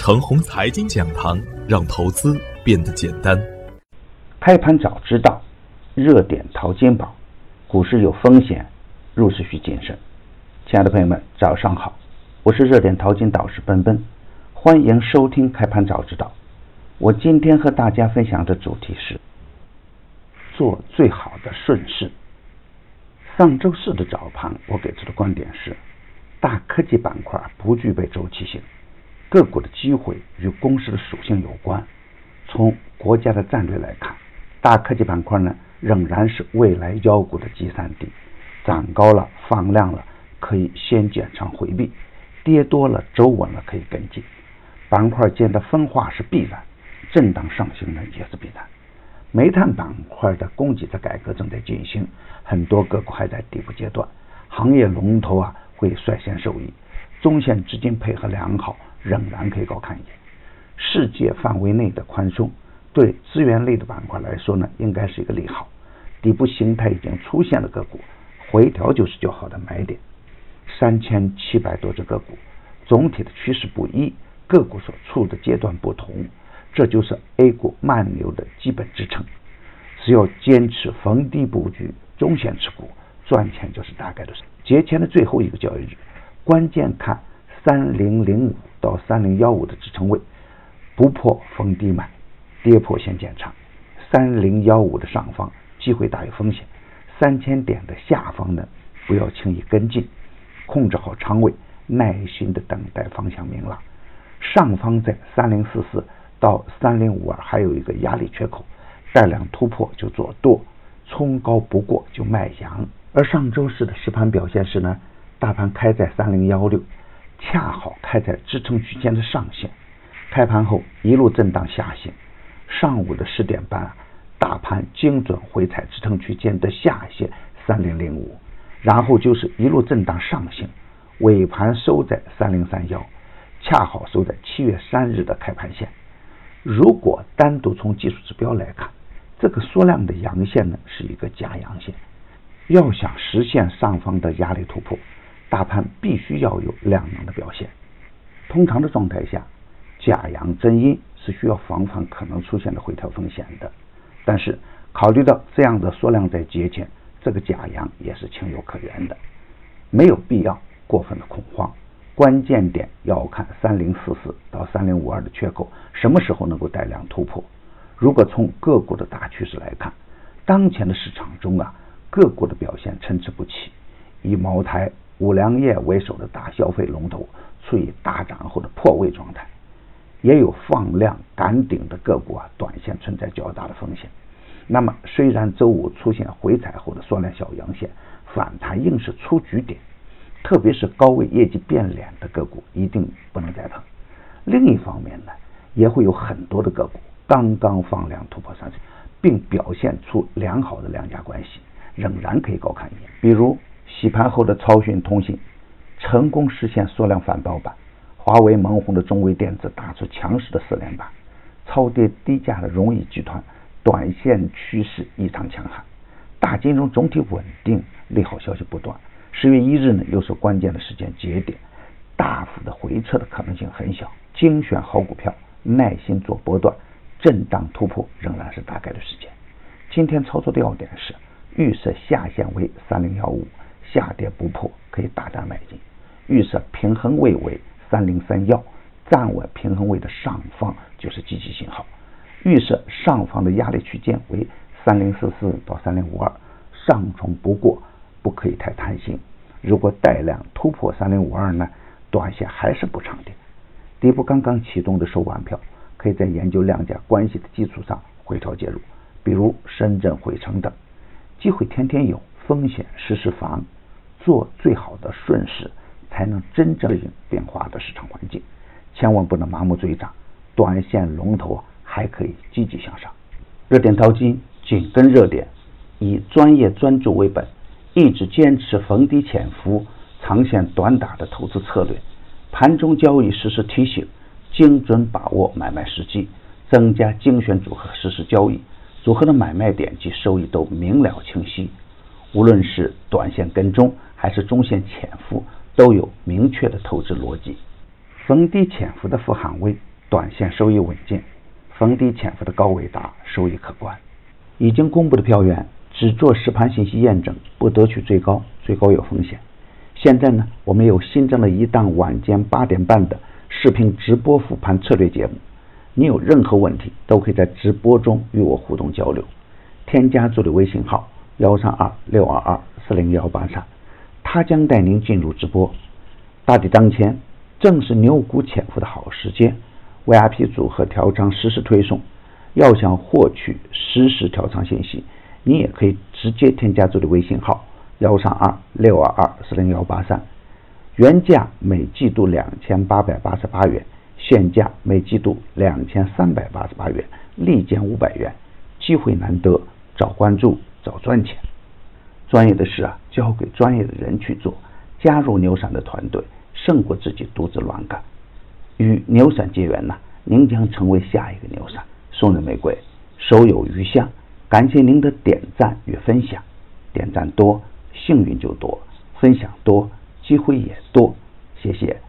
程红财经讲堂，让投资变得简单。开盘早知道，热点淘金宝，股市有风险，入市需谨慎。亲爱的朋友们，早上好，我是热点淘金导师奔奔，欢迎收听开盘早知道。我今天和大家分享的主题是做最好的顺势。上周四的早盘，我给出的观点是，大科技板块不具备周期性。个股的机会与公司的属性有关。从国家的战略来看，大科技板块呢仍然是未来妖股的集散地。涨高了放量了，可以先减仓回避；跌多了走稳了，可以跟进。板块间的分化是必然，震荡上行呢也是必然。煤炭板块的供给侧改革正在进行，很多个股还在底部阶段，行业龙头啊会率先受益。中线资金配合良好。仍然可以高看一眼。世界范围内的宽松对资源类的板块来说呢，应该是一个利好。底部形态已经出现的个股，回调就是较好的买点。三千七百多只个股，总体的趋势不一，个股所处的阶段不同，这就是 A 股慢牛的基本支撑。只要坚持逢低布局，中线持股，赚钱就是大概的事。节前的最后一个交易日，关键看三零零五。到三零幺五的支撑位不破逢低买，跌破先减仓。三零幺五的上方机会大于风险，三千点的下方呢不要轻易跟进，控制好仓位，耐心的等待方向明朗。上方在三零四四到三零五二还有一个压力缺口，带量突破就做多，冲高不过就卖阳。而上周四的实盘表现是呢，大盘开在三零幺六。恰好开在支撑区间的上限，开盘后一路震荡下行。上午的十点半，大盘精准回踩支撑区间的下限三零零五，然后就是一路震荡上行，尾盘收在三零三幺，恰好收在七月三日的开盘线。如果单独从技术指标来看，这个缩量的阳线呢是一个假阳线，要想实现上方的压力突破。大盘必须要有量能的表现。通常的状态下，假阳真阴是需要防范可能出现的回调风险的。但是，考虑到这样的缩量在节前，这个假阳也是情有可原的，没有必要过分的恐慌。关键点要看三零四四到三零五二的缺口什么时候能够带量突破。如果从个股的大趋势来看，当前的市场中啊，个股的表现参差不齐，以茅台。五粮液为首的大消费龙头处于大涨后的破位状态，也有放量赶顶的个股啊，短线存在较大的风险。那么，虽然周五出现回踩后的缩量小阳线，反弹硬是出局点，特别是高位业绩变脸的个股一定不能再碰。另一方面呢，也会有很多的个股刚刚放量突破上升，并表现出良好的量价关系，仍然可以高看一眼，比如。洗盘后的超讯通信成功实现缩量反包板，华为蒙红的中微电子打出强势的四连板，超跌低价的荣毅集团短线趋势异常强悍，大金融总体稳定，利好消息不断。十月一日呢，又是关键的时间节点，大幅的回撤的可能性很小，精选好股票，耐心做波段，震荡突破仍然是大概的时间。今天操作的要点是预设下限为三零幺五。下跌不破，可以大胆买进。预设平衡位为三零三幺，站稳平衡位的上方就是积极信号。预设上方的压力区间为三零四四到三零五二，上冲不过，不可以太贪心。如果带量突破三零五二呢，短线还是不长点。底部刚刚启动的收盘票，可以在研究量价关系的基础上回调介入，比如深圳汇成等，机会天天有，风险时时防。做最好的顺势，才能真正适应变化的市场环境。千万不能盲目追涨，短线龙头还可以积极向上。热点淘金，紧跟热点，以专业专注为本，一直坚持逢低潜伏、长线短打的投资策略。盘中交易实时提醒，精准把握买卖时机，增加精选组合实时交易，组合的买卖点及收益都明了清晰。无论是短线跟踪，还是中线潜伏，都有明确的投资逻辑。逢低潜伏的富含威短线收益稳健，逢低潜伏的高伟达收益可观。已经公布的票源只做实盘信息验证，不得取最高，最高有风险。现在呢，我们有新增了一档晚间八点半的视频直播复盘策略节目，你有任何问题都可以在直播中与我互动交流。添加助理微信号幺三二六二二四零幺八三，他将带您进入直播。大敌当前，正是牛股潜伏的好时间，VIP 组合调仓实时推送。要想获取实时调仓信息，你也可以直接添加助理微信号幺三二六二二四零幺八三，原价每季度两千八百八十八元，现价每季度两千三百八十八元，立减五百元，机会难得，早关注早赚钱。专业的事啊，交给专业的人去做。加入牛散的团队，胜过自己独自乱干。与牛散结缘呢，您将成为下一个牛散。送人玫瑰，手有余香。感谢您的点赞与分享，点赞多，幸运就多；分享多，机会也多。谢谢。